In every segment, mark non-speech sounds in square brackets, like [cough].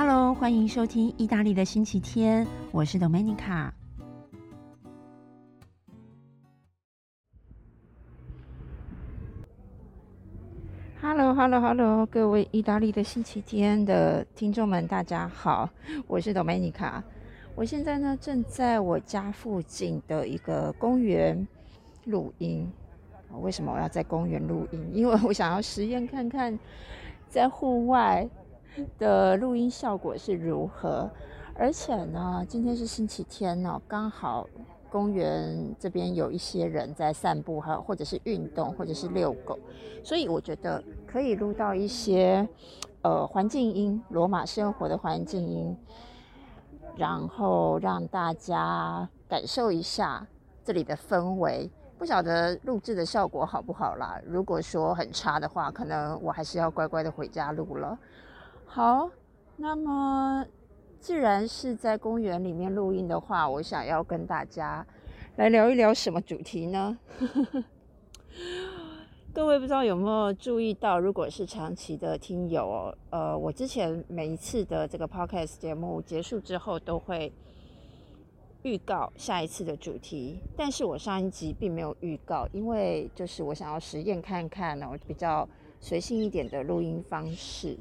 Hello，欢迎收听意大利的星期天，我是 Domenica。Hello，Hello，Hello，各位意大利的星期天的听众们，大家好，我是 Domenica。我现在呢，正在我家附近的一个公园录音。为什么我要在公园录音？因为我想要实验看看，在户外的录音效果是如何。而且呢，今天是星期天呢，刚好公园这边有一些人在散步，还有或者是运动，或者是遛狗，所以我觉得可以录到一些呃环境音，罗马生活的环境音。然后让大家感受一下这里的氛围，不晓得录制的效果好不好啦。如果说很差的话，可能我还是要乖乖的回家录了。好，那么既然是在公园里面录音的话，我想要跟大家来聊一聊什么主题呢？[laughs] 各位不知道有没有注意到，如果是长期的听友，呃，我之前每一次的这个 podcast 节目结束之后，都会预告下一次的主题。但是我上一集并没有预告，因为就是我想要实验看看呢，比较随性一点的录音方式。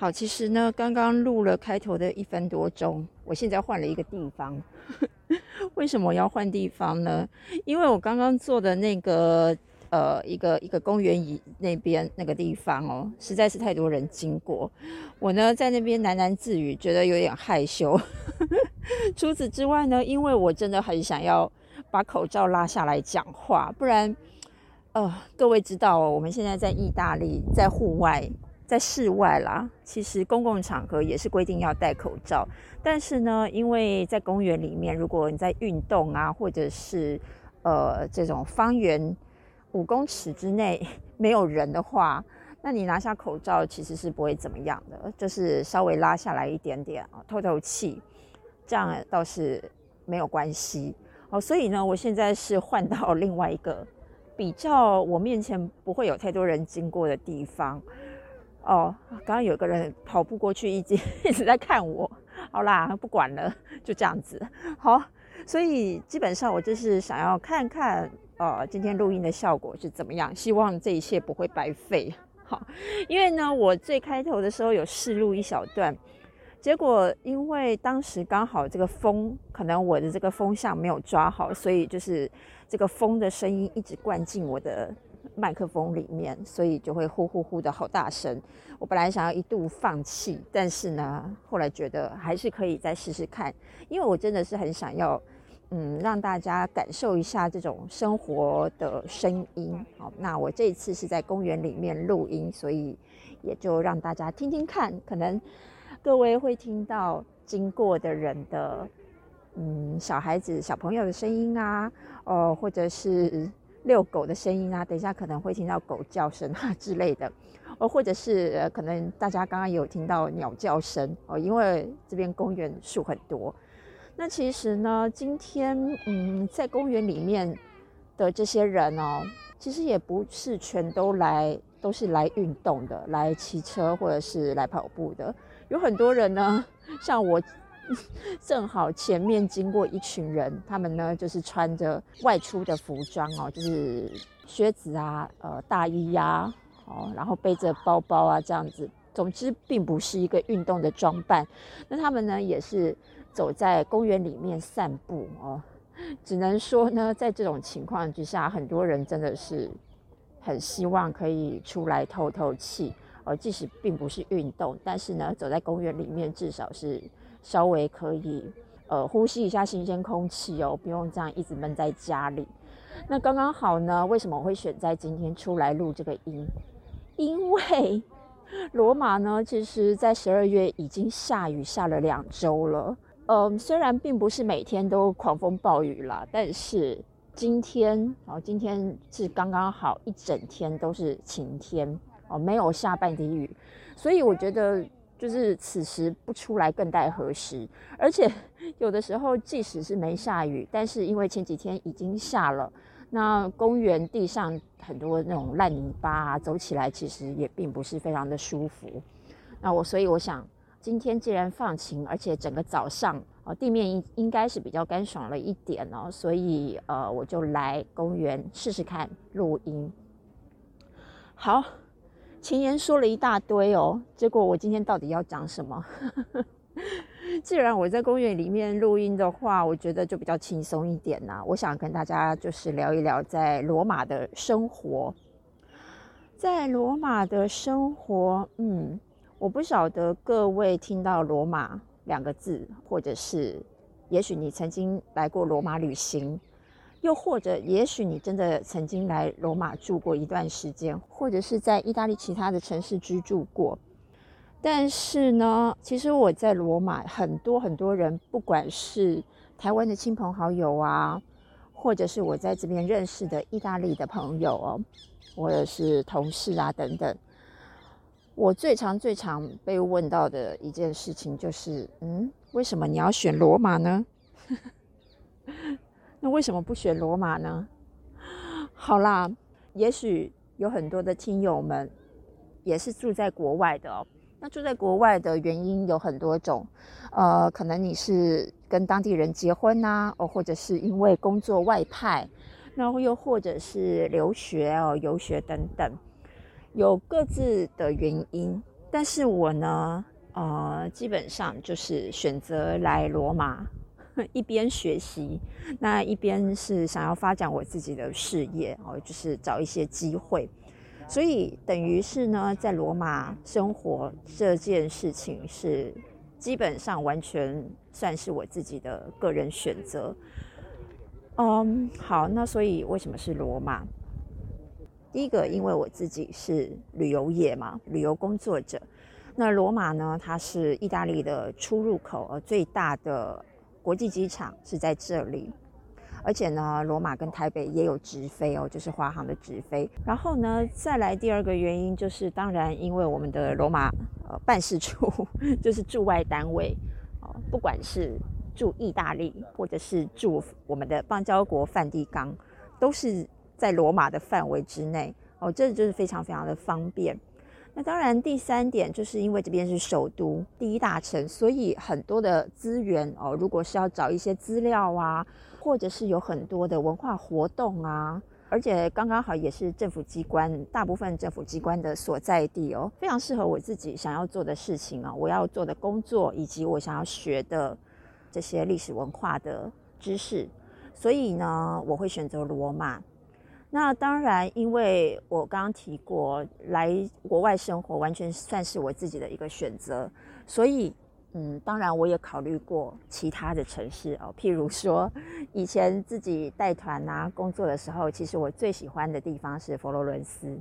好，其实呢，刚刚录了开头的一分多钟，我现在换了一个地方。[laughs] 为什么要换地方呢？因为我刚刚坐的那个呃一个一个公园椅那边那个地方哦，实在是太多人经过，我呢在那边喃喃自语，觉得有点害羞。[laughs] 除此之外呢，因为我真的很想要把口罩拉下来讲话，不然呃各位知道哦，我们现在在意大利，在户外。在室外啦，其实公共场合也是规定要戴口罩。但是呢，因为在公园里面，如果你在运动啊，或者是呃这种方圆五公尺之内 [laughs] 没有人的话，那你拿下口罩其实是不会怎么样的，就是稍微拉下来一点点啊，透透气，这样倒是没有关系。哦，所以呢，我现在是换到另外一个比较我面前不会有太多人经过的地方。哦，刚刚有个人跑步过去，一直 [laughs] 一直在看我。好啦，不管了，就这样子。好，所以基本上我就是想要看看，呃，今天录音的效果是怎么样。希望这一切不会白费。好，因为呢，我最开头的时候有试录一小段，结果因为当时刚好这个风，可能我的这个风向没有抓好，所以就是这个风的声音一直灌进我的。麦克风里面，所以就会呼呼呼的好大声。我本来想要一度放弃，但是呢，后来觉得还是可以再试试看，因为我真的是很想要，嗯，让大家感受一下这种生活的声音。好，那我这一次是在公园里面录音，所以也就让大家听听看，可能各位会听到经过的人的，嗯，小孩子、小朋友的声音啊，哦，或者是。遛狗的声音啊，等一下可能会听到狗叫声啊之类的，[laughs] 哦，或者是呃可能大家刚刚有听到鸟叫声哦，因为这边公园树很多。那其实呢，今天嗯，在公园里面的这些人哦，其实也不是全都来，都是来运动的，来骑车或者是来跑步的，有很多人呢，[laughs] 像我。[laughs] 正好前面经过一群人，他们呢就是穿着外出的服装哦，就是靴子啊、呃大衣呀，哦，然后背着包包啊这样子。总之，并不是一个运动的装扮。那他们呢也是走在公园里面散步哦。只能说呢，在这种情况之下，很多人真的是很希望可以出来透透气哦。即使并不是运动，但是呢，走在公园里面，至少是。稍微可以呃呼吸一下新鲜空气哦，不用这样一直闷在家里。那刚刚好呢？为什么我会选在今天出来录这个音？因为罗马呢，其实在十二月已经下雨下了两周了。嗯，虽然并不是每天都狂风暴雨啦，但是今天哦，今天是刚刚好一整天都是晴天哦，没有下半滴雨，所以我觉得。就是此时不出来更待何时？而且 [laughs] 有的时候，即使是没下雨，但是因为前几天已经下了，那公园地上很多那种烂泥巴啊，走起来其实也并不是非常的舒服。那我所以我想，今天既然放晴，而且整个早上哦地面应应该是比较干爽了一点哦，所以呃我就来公园试试看录音。好，前言说了一大堆哦，结果我今天到底要讲什么？[laughs] 既然我在公园里面录音的话，我觉得就比较轻松一点呐。我想跟大家就是聊一聊在罗马的生活。在罗马的生活，嗯，我不晓得各位听到罗马两个字，或者是也许你曾经来过罗马旅行，又或者也许你真的曾经来罗马住过一段时间，或者是在意大利其他的城市居住过。但是呢，其实我在罗马，很多很多人，不管是台湾的亲朋好友啊，或者是我在这边认识的意大利的朋友哦，或者是同事啊等等，我最常最常被问到的一件事情就是，嗯，为什么你要选罗马呢？[laughs] 那为什么不选罗马呢？[gasps] 好啦，也许有很多的听友们也是住在国外的哦。那住在国外的原因有很多种，呃，可能你是跟当地人结婚呐，哦，或者是因为工作外派，然后又或者是留学哦、游学等等，有各自的原因。但是我呢，呃，基本上就是选择来罗马，[laughs] 一边学习，那一边是想要发展我自己的事业哦，就是找一些机会。所以等于是呢，在罗马生活这件事情是基本上完全算是我自己的个人选择。嗯，好，那所以为什么是罗马？第一个，因为我自己是旅游业嘛，旅游工作者。那罗马呢，它是意大利的出入口，呃，最大的国际机场是在这里。而且呢，罗马跟台北也有直飞哦，就是华航的直飞。然后呢，再来第二个原因就是，当然因为我们的罗马呃办事处就是驻外单位哦，不管是驻意大利或者是驻我们的邦交国梵蒂冈，都是在罗马的范围之内哦，这就是非常非常的方便。那当然第三点就是因为这边是首都第一大城，所以很多的资源哦，如果是要找一些资料啊。或者是有很多的文化活动啊，而且刚刚好也是政府机关，大部分政府机关的所在地哦，非常适合我自己想要做的事情啊，我要做的工作以及我想要学的这些历史文化的知识，所以呢，我会选择罗马。那当然，因为我刚刚提过来国外生活，完全算是我自己的一个选择，所以。嗯，当然我也考虑过其他的城市哦，譬如说以前自己带团啊工作的时候，其实我最喜欢的地方是佛罗伦斯，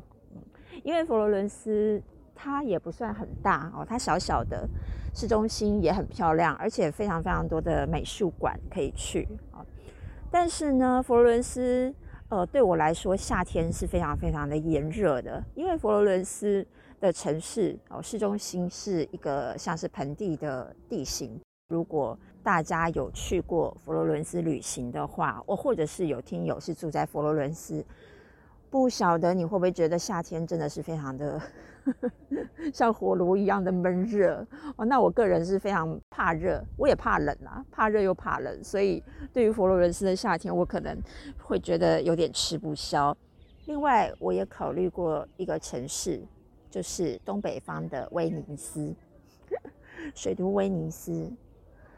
因为佛罗伦斯它也不算很大哦，它小小的，市中心也很漂亮，而且非常非常多的美术馆可以去啊。但是呢，佛罗伦斯呃对我来说夏天是非常非常的炎热的，因为佛罗伦斯。的城市哦，市中心是一个像是盆地的地形。如果大家有去过佛罗伦斯旅行的话，或或者是有听友是住在佛罗伦斯，不晓得你会不会觉得夏天真的是非常的像火炉一样的闷热哦？那我个人是非常怕热，我也怕冷啊，怕热又怕冷，所以对于佛罗伦斯的夏天，我可能会觉得有点吃不消。另外，我也考虑过一个城市。就是东北方的威尼斯，[laughs] 水都威尼斯。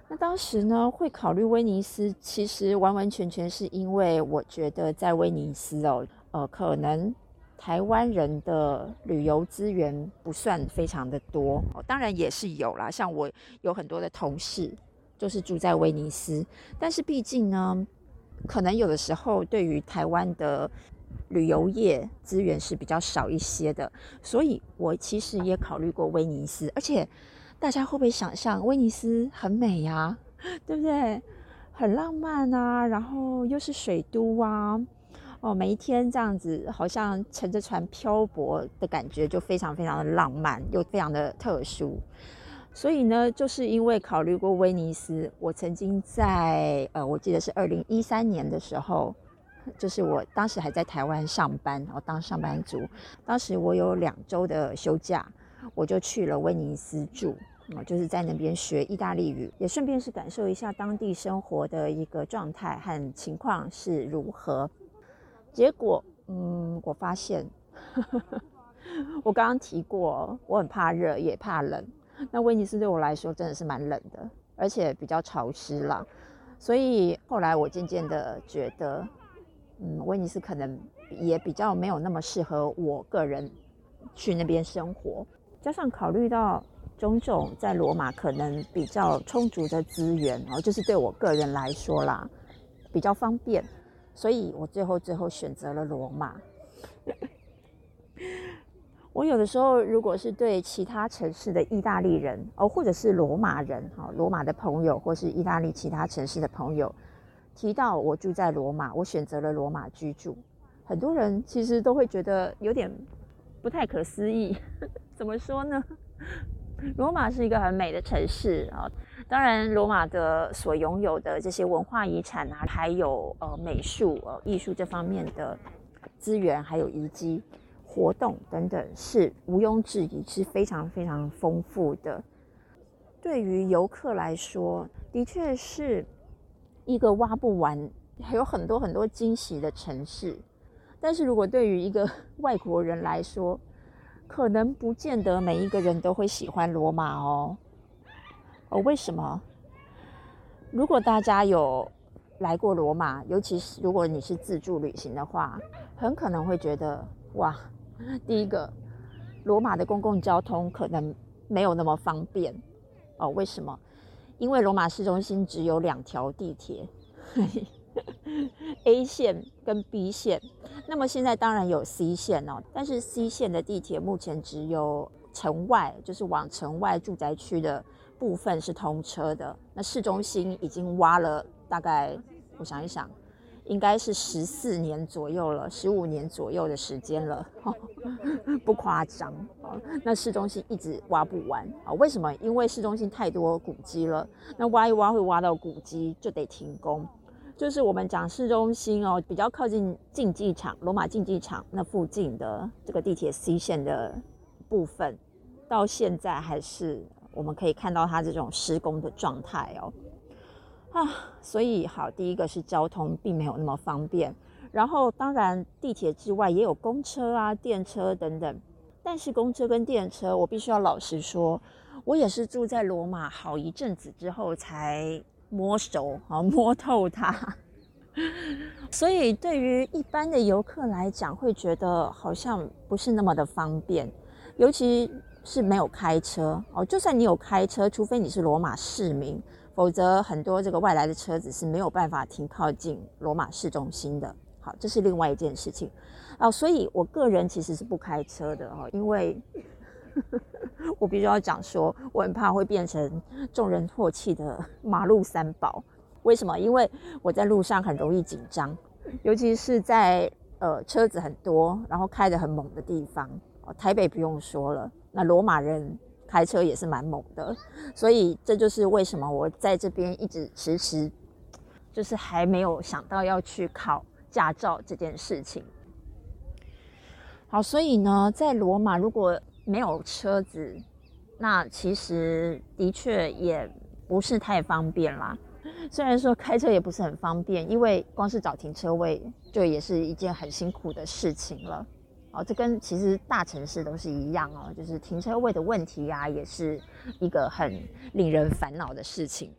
那当时呢，会考虑威尼斯，其实完完全全是因为我觉得在威尼斯哦，呃，可能台湾人的旅游资源不算非常的多。当然也是有啦，像我有很多的同事就是住在威尼斯，但是毕竟呢，可能有的时候对于台湾的。旅游业资源是比较少一些的，所以我其实也考虑过威尼斯。而且大家会不会想象威尼斯很美呀？[laughs] 对不对？很浪漫啊，然后又是水都啊，哦，每一天这样子好像乘着船漂泊的感觉，就非常非常的浪漫，又非常的特殊。所以呢，就是因为考虑过威尼斯，我曾经在呃，我记得是二零一三年的时候。就是我当时还在台湾上班，然后当上班族。当时我有两周的休假，我就去了威尼斯住，我，就是在那边学意大利语，也顺便是感受一下当地生活的一个状态和情况是如何。结果，嗯，我发现，[laughs] 我刚刚提过，我很怕热，也怕冷。那威尼斯对我来说真的是蛮冷的，而且比较潮湿啦。所以后来我渐渐的觉得，嗯，威尼斯可能也比较没有那么适合我个人去那边生活。加上考虑到种种在罗马可能比较充足的资源哦，就是对我个人来说啦，比较方便，所以我最后最后选择了罗马。[laughs] 我有的时候，如果是对其他城市的意大利人哦，或者是罗马人哈，罗马的朋友，或是意大利其他城市的朋友，提到我住在罗马，我选择了罗马居住，很多人其实都会觉得有点不太可思议。[laughs] 怎么说呢？罗马是一个很美的城市啊，当然，罗马的所拥有的这些文化遗产啊，还有呃美术呃艺术这方面的资源，还有遗迹。活动等等是毋庸置疑是非常非常丰富的。对于游客来说，的确是一个挖不完、还有很多很多惊喜的城市。但是如果对于一个 [laughs] 外国人来说，可能不见得每一个人都会喜欢罗马哦。哦，为什么？如果大家有来过罗马，尤其是如果你是自助旅行的话，很可能会觉得哇。第一个，罗马的公共交通可能没有那么方便哦。为什么？因为罗马市中心只有两条地铁，A 线跟 B 线。那么现在当然有 C 线哦，但是 C 线的地铁目前只有城外，就是往城外住宅区的部分是通车的。那市中心已经挖了大概，我想一想。应该是十四年左右了，十五年左右的时间了，[laughs] 不夸张啊。那市中心一直挖不完啊？为什么？因为市中心太多古迹了，那挖一挖会挖到古迹，就得停工。就是我们讲市中心哦，比较靠近竞技场，罗马竞技场那附近的这个地铁 C 线的部分，到现在还是我们可以看到它这种施工的状态哦。啊，所以好，第一个是交通并没有那么方便，然后当然地铁之外也有公车啊、电车等等，但是公车跟电车，我必须要老实说，我也是住在罗马好一阵子之后才摸熟啊、摸透它，[laughs] 所以对于一般的游客来讲，会觉得好像不是那么的方便，尤其是没有开车哦，就算你有开车，除非你是罗马市民。否则，很多这个外来的车子是没有办法停靠近罗马市中心的。好，这是另外一件事情哦。所以我个人其实是不开车的哈，因为 [laughs] 我必须要讲说，我很怕会变成众人唾弃的马路三宝。为什么？因为我在路上很容易紧张，尤其是在呃车子很多，然后开得很猛的地方哦。台北不用说了，那罗马人。开车也是蛮猛的，所以这就是为什么我在这边一直迟迟，就是还没有想到要去考驾照这件事情。好，所以呢，在罗马如果没有车子，那其实的确也不是太方便啦。虽然说开车也不是很方便，因为光是找停车位就也是一件很辛苦的事情了。哦，这跟其实大城市都是一样哦，就是停车位的问题呀，也是一个很令人烦恼的事情。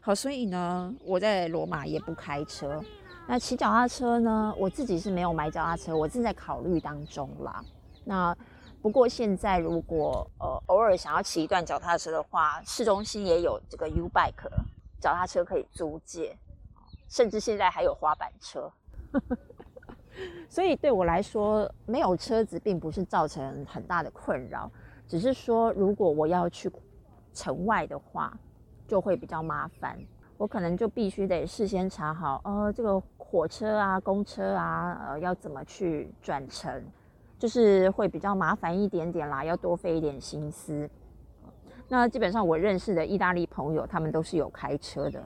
好，所以呢，我在罗马也不开车。那骑脚踏车呢，我自己是没有买脚踏车，我正在考虑当中啦。那不过现在如果呃偶尔想要骑一段脚踏车的话，市中心也有这个 U Bike 脚踏车可以租借，甚至现在还有滑板车。所以对我来说，没有车子并不是造成很大的困扰，只是说如果我要去城外的话，就会比较麻烦。我可能就必须得事先查好，呃，这个火车啊、公车啊，呃，要怎么去转乘，就是会比较麻烦一点点啦，要多费一点心思。那基本上我认识的意大利朋友，他们都是有开车的。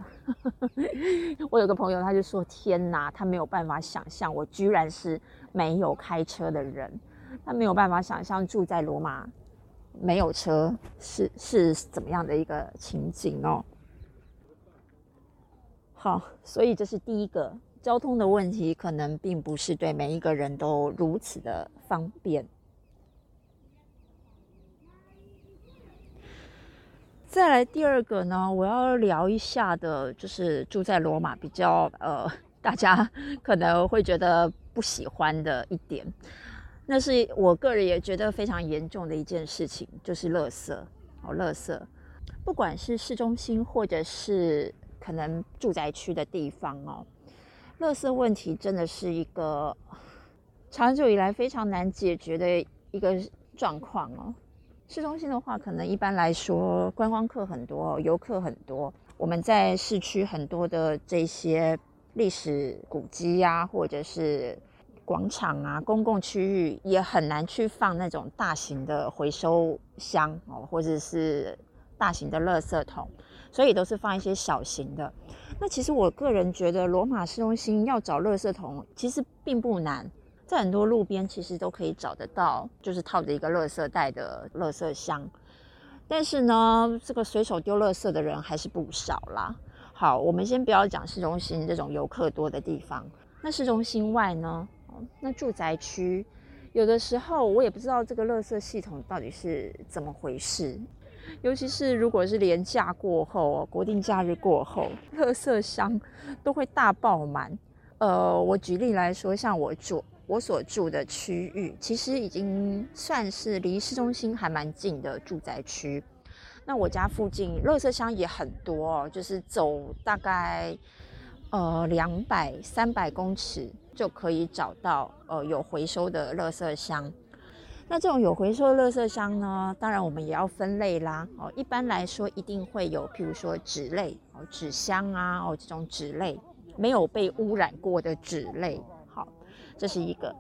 [laughs] 我有个朋友，他就说：“天哪，他没有办法想象我居然是没有开车的人。他没有办法想象住在罗马没有车是是怎么样的一个情景哦。好，所以这是第一个交通的问题，可能并不是对每一个人都如此的方便。再来第二个呢，我要聊一下的，就是住在罗马比较呃，大家 [laughs] 可能会觉得不喜欢的一点，那是我个人也觉得非常严重的一件事情，就是垃圾哦，垃圾，不管是市中心或者是。可能住宅区的地方哦，垃圾问题真的是一个长久以来非常难解决的一个状况哦。市中心的话，可能一般来说观光客很多，游客很多，我们在市区很多的这些历史古迹呀，或者是广场啊、公共区域，也很难去放那种大型的回收箱哦，或者是大型的垃圾桶。所以都是放一些小型的。那其实我个人觉得，罗马市中心要找垃圾桶其实并不难，在很多路边其实都可以找得到，就是套着一个垃圾袋的垃圾箱。但是呢，这个随手丢垃圾的人还是不少啦。好，我们先不要讲市中心这种游客多的地方。那市中心外呢？那住宅区，有的时候我也不知道这个垃圾系统到底是怎么回事。尤其是如果是连假过后，国定假日过后，垃圾箱都会大爆满。呃，我举例来说，像我住我所住的区域，其实已经算是离市中心还蛮近的住宅区。那我家附近垃圾箱也很多，就是走大概呃两百三百公尺就可以找到呃有回收的垃圾箱。那这种有回收的垃圾箱呢？当然我们也要分类啦。哦，一般来说一定会有，譬如说纸类哦，纸箱啊哦，这种纸类没有被污染过的纸类。这是一个。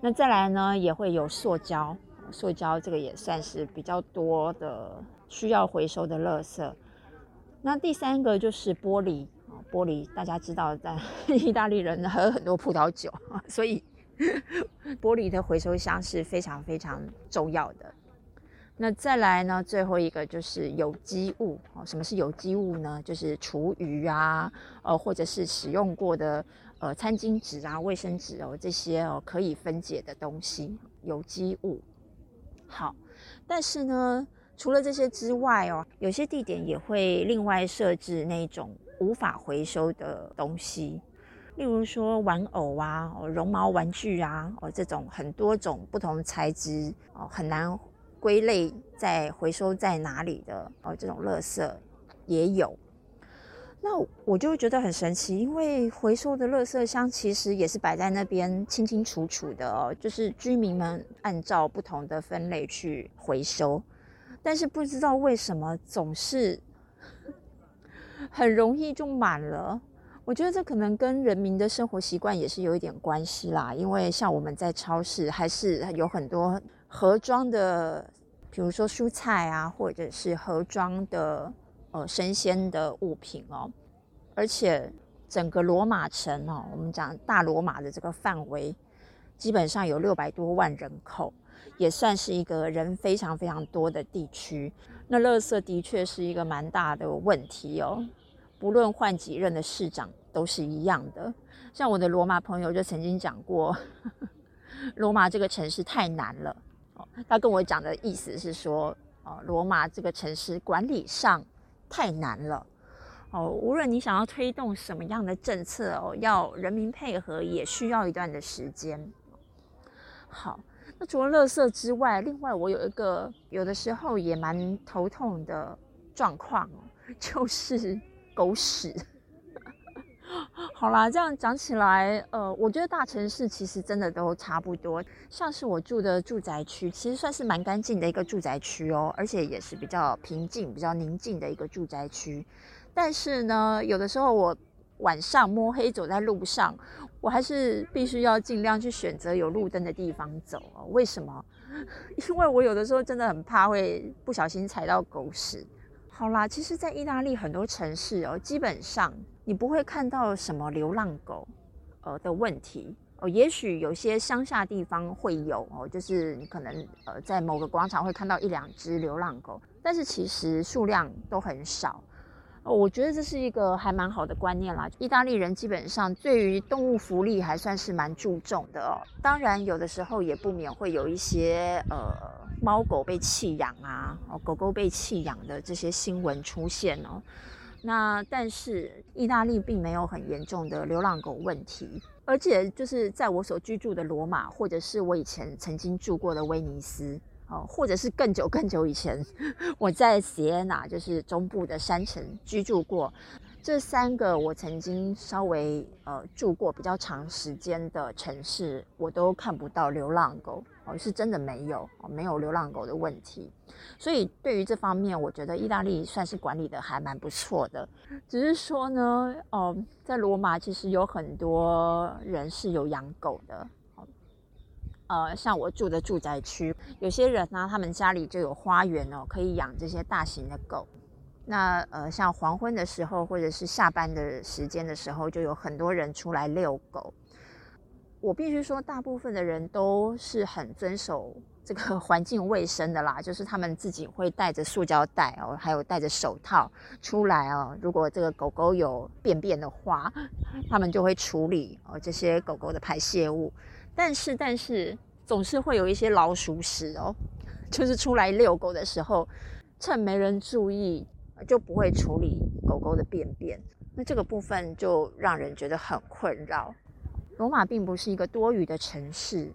那再来呢，也会有塑胶，塑胶这个也算是比较多的需要回收的垃圾。那第三个就是玻璃玻璃大家知道，在 [laughs] 意大利人喝很多葡萄酒 [laughs] 所以。[laughs] 玻璃的回收箱是非常非常重要的。那再来呢？最后一个就是有机物哦。什么是有机物呢？就是厨余啊，呃，或者是使用过的呃餐巾纸啊、卫生纸哦，这些哦可以分解的东西，有机物。好，但是呢，除了这些之外哦，有些地点也会另外设置那种无法回收的东西。例如说玩偶啊，绒毛玩具啊，哦，这种很多种不同材质哦，很难归类在回收在哪里的哦，这种垃圾也有。那我就觉得很神奇，因为回收的垃圾箱其实也是摆在那边清清楚楚的哦，就是居民们按照不同的分类去回收，但是不知道为什么总是 [laughs] 很容易就满了。我觉得这可能跟人民的生活习惯也是有一点关系啦，因为像我们在超市还是有很多盒装的，比如说蔬菜啊，或者是盒装的呃生鲜的物品哦。而且整个罗马城哦，我们讲大罗马的这个范围，基本上有六百多万人口，也算是一个人非常非常多的地区。那垃圾的确是一个蛮大的问题哦，不论换几任的市长。都是一样的，像我的罗马朋友就曾经讲过，[laughs] 罗马这个城市太难了。他跟我讲的意思是说，哦，罗马这个城市管理上太难了。哦，无论你想要推动什么样的政策哦，要人民配合也需要一段的时间。好，那除了垃圾之外，另外我有一个有的时候也蛮头痛的状况，就是狗屎。好啦，这样讲起来，呃，我觉得大城市其实真的都差不多。像是我住的住宅区，其实算是蛮干净的一个住宅区哦，而且也是比较平静、比较宁静的一个住宅区。但是呢，有的时候我晚上摸黑走在路上，我还是必须要尽量去选择有路灯的地方走哦。为什么？[laughs] 因为我有的时候真的很怕会不小心踩到狗屎。好啦，其实，在意大利很多城市哦，基本上。你不会看到什么流浪狗，呃的问题，哦，也许有些乡下地方会有哦，就是你可能呃在某个广场会看到一两只流浪狗，但是其实数量都很少。哦我觉得这是一个还蛮好的观念啦。意大利人基本上对于动物福利还算是蛮注重的哦。当然，有的时候也不免会有一些呃猫狗被弃养啊，哦狗狗被弃养的这些新闻出现哦。那但是意大利并没有很严重的流浪狗问题，而且就是在我所居住的罗马，或者是我以前曾经住过的威尼斯。哦，或者是更久更久以前，我在锡耶纳，就是中部的山城居住过。这三个我曾经稍微呃住过比较长时间的城市，我都看不到流浪狗是真的没有，没有流浪狗的问题。所以对于这方面，我觉得意大利算是管理的还蛮不错的。只是说呢，哦，在罗马其实有很多人是有养狗的。呃，像我住的住宅区，有些人呢，他们家里就有花园哦，可以养这些大型的狗。那呃，像黄昏的时候，或者是下班的时间的时候，就有很多人出来遛狗。我必须说，大部分的人都是很遵守 [laughs] 这个环境卫生的啦，就是他们自己会带着塑胶袋哦，还有戴着手套出来哦。如果这个狗狗有便便的话，他们就会处理哦这些狗狗的排泄物。但是，但是总是会有一些老鼠屎哦，[laughs] 就是出来遛狗的时候，趁没人注意，就不会处理狗狗的便便。那这个部分就让人觉得很困扰。罗马并不是一个多雨的城市。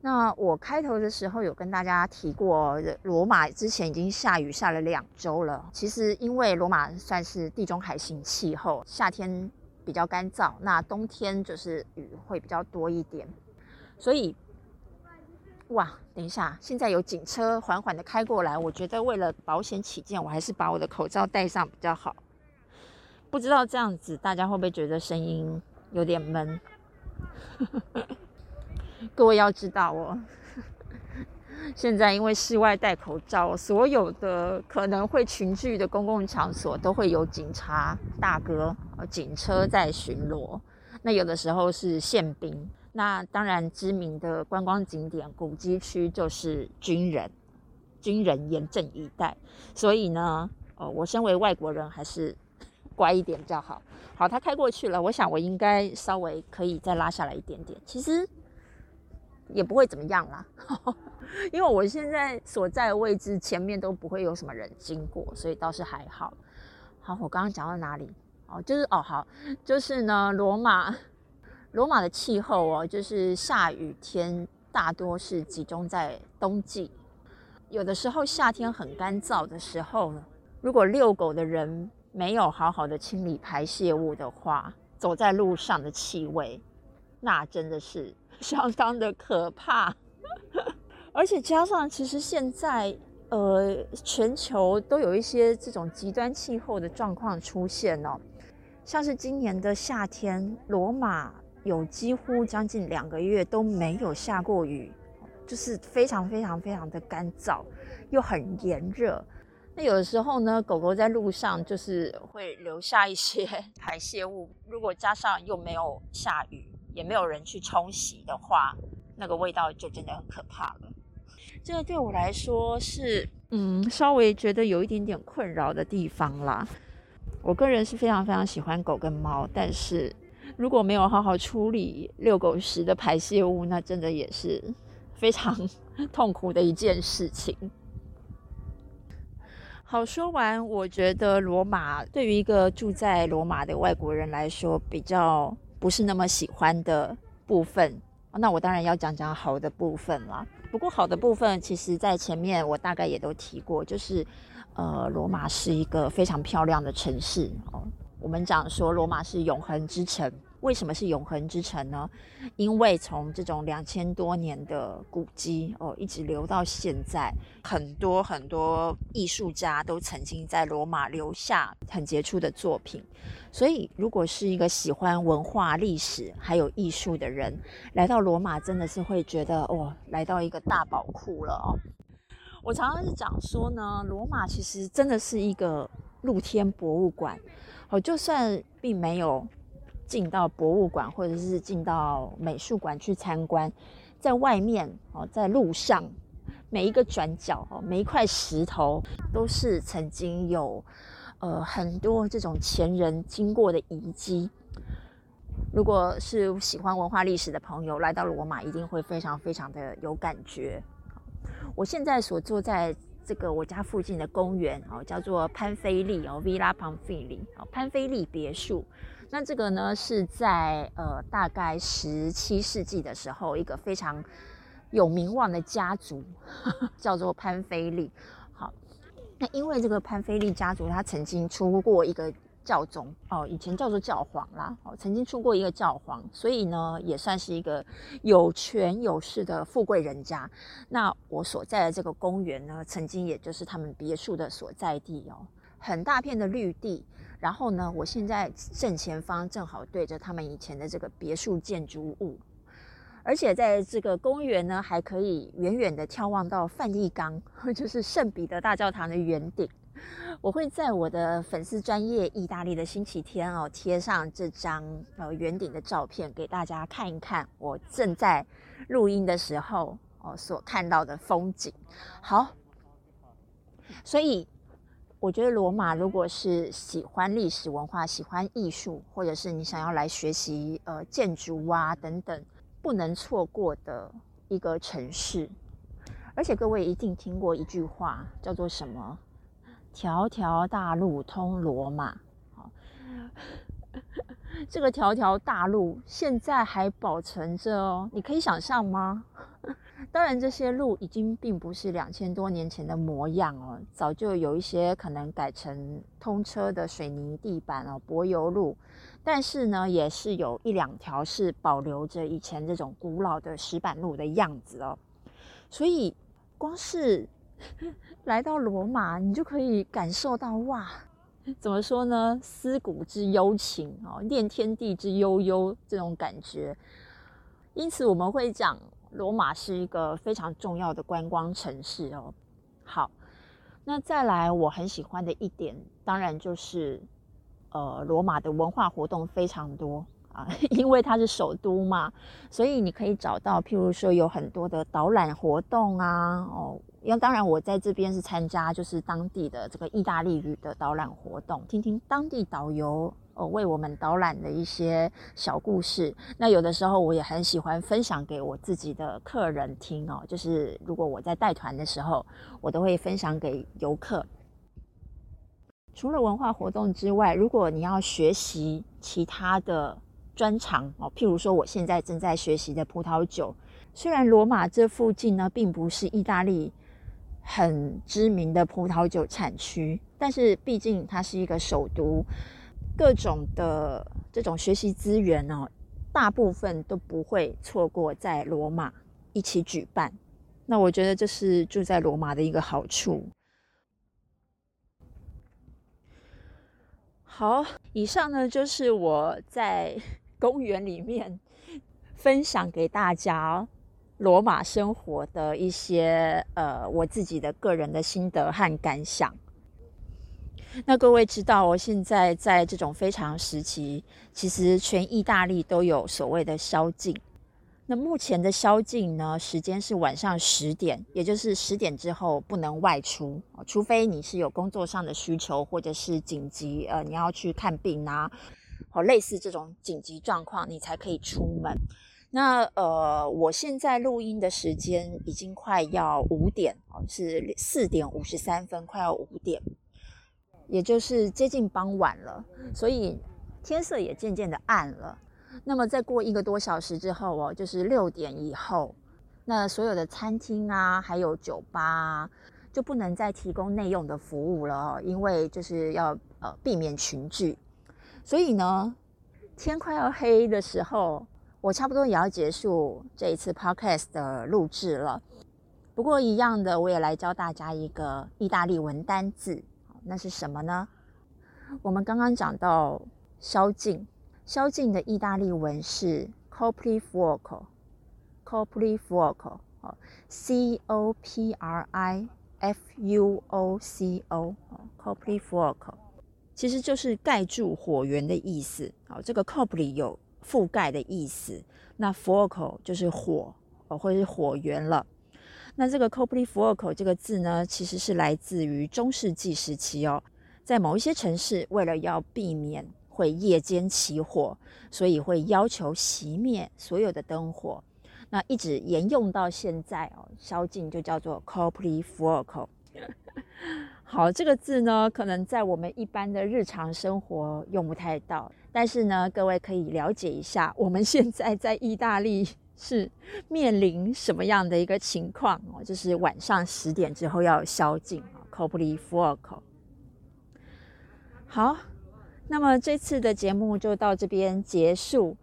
那我开头的时候有跟大家提过，罗马之前已经下雨下了两周了。其实因为罗马算是地中海型气候，夏天比较干燥，那冬天就是雨会比较多一点。所以，哇，等一下，现在有警车缓缓的开过来，我觉得为了保险起见，我还是把我的口罩戴上比较好。不知道这样子大家会不会觉得声音有点闷？[laughs] 各位要知道哦，[laughs] 现在因为室外戴口罩，所有的可能会群聚的公共场所都会有警察大哥、警车在巡逻，那有的时候是宪兵。那当然，知名的观光景点古迹区就是军人，军人严阵以待。所以呢，呃，我身为外国人，还是乖一点比较好。好，他开过去了，我想我应该稍微可以再拉下来一点点。其实也不会怎么样啦，[laughs] 因为我现在所在的位置前面都不会有什么人经过，所以倒是还好。好，我刚刚讲到哪里？哦，就是哦，好，就是呢，罗马。罗马的气候哦，就是下雨天大多是集中在冬季，有的时候夏天很干燥的时候，如果遛狗的人没有好好的清理排泄物的话，走在路上的气味，那真的是 [laughs] 相当的可怕。[laughs] 而且加上，其实现在呃，全球都有一些这种极端气候的状况出现哦，像是今年的夏天，罗马。有几乎将近两个月都没有下过雨，就是非常非常非常的干燥，又很炎热。那有的时候呢，狗狗在路上就是会留下一些 [laughs] 排泄物，如果加上又没有下雨，也没有人去冲洗的话，那个味道就真的很可怕了。这个对我来说是嗯，稍微觉得有一点点困扰的地方啦。我个人是非常非常喜欢狗跟猫，但是。如果没有好好处理遛狗时的排泄物，那真的也是非常 [laughs] 痛苦的一件事情。好，说完，我觉得罗马对于一个住在罗马的外国人来说，比较不是那么喜欢的部分。那我当然要讲讲好的部分啦。不过好的部分，其实在前面我大概也都提过，就是呃，罗马是一个非常漂亮的城市哦。我们讲说罗马是永恒之城，为什么是永恒之城呢？因为从这种两千多年的古迹哦，一直留到现在，很多很多艺术家都曾经在罗马留下很杰出的作品。所以，如果是一个喜欢文化、历史还有艺术的人，来到罗马，真的是会觉得哇，来到一个大宝库了哦。我常常是讲说呢，罗马其实真的是一个露天博物馆。哦，就算并没有进到博物馆或者是进到美术馆去参观，在外面哦，在路上每一个转角哦，每一块石头都是曾经有呃很多这种前人经过的遗迹。如果是喜欢文化历史的朋友来到罗马，一定会非常非常的有感觉。我现在所坐在这个我家附近的公园哦，叫做潘菲利哦，Villa Panfili 哦，潘菲利别墅。那这个呢是在呃大概十七世纪的时候，一个非常有名望的家族 [laughs] 叫做潘菲利。好，那因为这个潘菲利家族，他曾经出过一个。教宗哦，以前叫做教皇啦，哦，曾经出过一个教皇，所以呢，也算是一个有权有势的富贵人家。那我所在的这个公园呢，曾经也就是他们别墅的所在地哦，很大片的绿地。然后呢，我现在正前方正好对着他们以前的这个别墅建筑物，而且在这个公园呢，还可以远远的眺望到梵蒂冈，[laughs] 就是圣彼得大教堂的圆顶。我会在我的粉丝专业意大利的星期天哦贴上这张呃圆顶的照片给大家看一看，我正在录音的时候哦所看到的风景。好，所以我觉得罗马如果是喜欢历史文化、喜欢艺术，或者是你想要来学习呃建筑啊等等，不能错过的一个城市。而且各位一定听过一句话，叫做什么？条条大路通罗马，好，[laughs] 这个条条大路现在还保存着哦，你可以想象吗？当然，这些路已经并不是两千多年前的模样哦，早就有一些可能改成通车的水泥地板哦，柏油路，但是呢，也是有一两条是保留着以前这种古老的石板路的样子哦，所以光是。[laughs] 来到罗马，你就可以感受到哇，怎么说呢？思古之幽情哦，念天地之悠悠这种感觉。因此，我们会讲罗马是一个非常重要的观光城市哦。好，那再来，我很喜欢的一点，当然就是呃，罗马的文化活动非常多啊，[laughs] 因为它是首都嘛，所以你可以找到，譬如说有很多的导览活动啊，哦。因为当然，我在这边是参加就是当地的这个意大利语的导览活动，听听当地导游呃为我们导览的一些小故事。那有的时候我也很喜欢分享给我自己的客人听哦，就是如果我在带团的时候，我都会分享给游客。除了文化活动之外，如果你要学习其他的专长哦，譬如说我现在正在学习的葡萄酒，虽然罗马这附近呢并不是意大利。很知名的葡萄酒产区，但是毕竟它是一个首都，各种的这种学习资源哦，大部分都不会错过在罗马一起举办。那我觉得这是住在罗马的一个好处。好，以上呢就是我在 [laughs] 公园里面分享给大家。罗马生活的一些呃，我自己的个人的心得和感想。那各位知道，我现在在这种非常时期，其实全意大利都有所谓的宵禁。那目前的宵禁呢，时间是晚上十点，也就是十点之后不能外出，除非你是有工作上的需求，或者是紧急呃，你要去看病啊，或类似这种紧急状况，你才可以出门。那呃，我现在录音的时间已经快要五点哦，是四点五十三分，快要五点，也就是接近傍晚了，所以天色也渐渐的暗了。那么再过一个多小时之后哦，就是六点以后，那所有的餐厅啊，还有酒吧就不能再提供内用的服务了哦，因为就是要呃避免群聚。所以呢，天快要黑的时候。我差不多也要结束这一次 podcast 的录制了，不过一样的，我也来教大家一个意大利文单字，那是什么呢？我们刚刚讲到宵禁，宵禁的意大利文是 copri fuoco，copri fuoco，c o p r i f u o c o，copri fuoco。其实就是盖住火源的意思。好，这个 copli 有覆盖的意思，那 fuoco 就是火哦，或者是火源了。那这个 copli fuoco 这个字呢，其实是来自于中世纪时期哦，在某一些城市，为了要避免会夜间起火，所以会要求熄灭所有的灯火。那一直沿用到现在哦，宵禁就叫做 copli fuoco。[laughs] 好，这个字呢，可能在我们一般的日常生活用不太到，但是呢，各位可以了解一下，我们现在在意大利。是面临什么样的一个情况哦？就是晚上十点之后要宵禁啊，copli fuoco。好，那么这次的节目就到这边结束。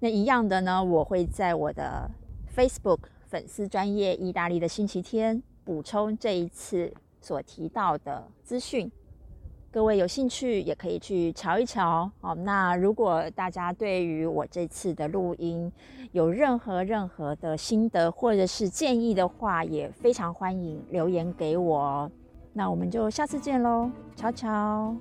那一样的呢，我会在我的 Facebook 粉丝专业意大利的星期天补充这一次所提到的资讯。各位有兴趣也可以去瞧一瞧哦。那如果大家对于我这次的录音有任何任何的心得或者是建议的话，也非常欢迎留言给我。那我们就下次见喽，瞧瞧。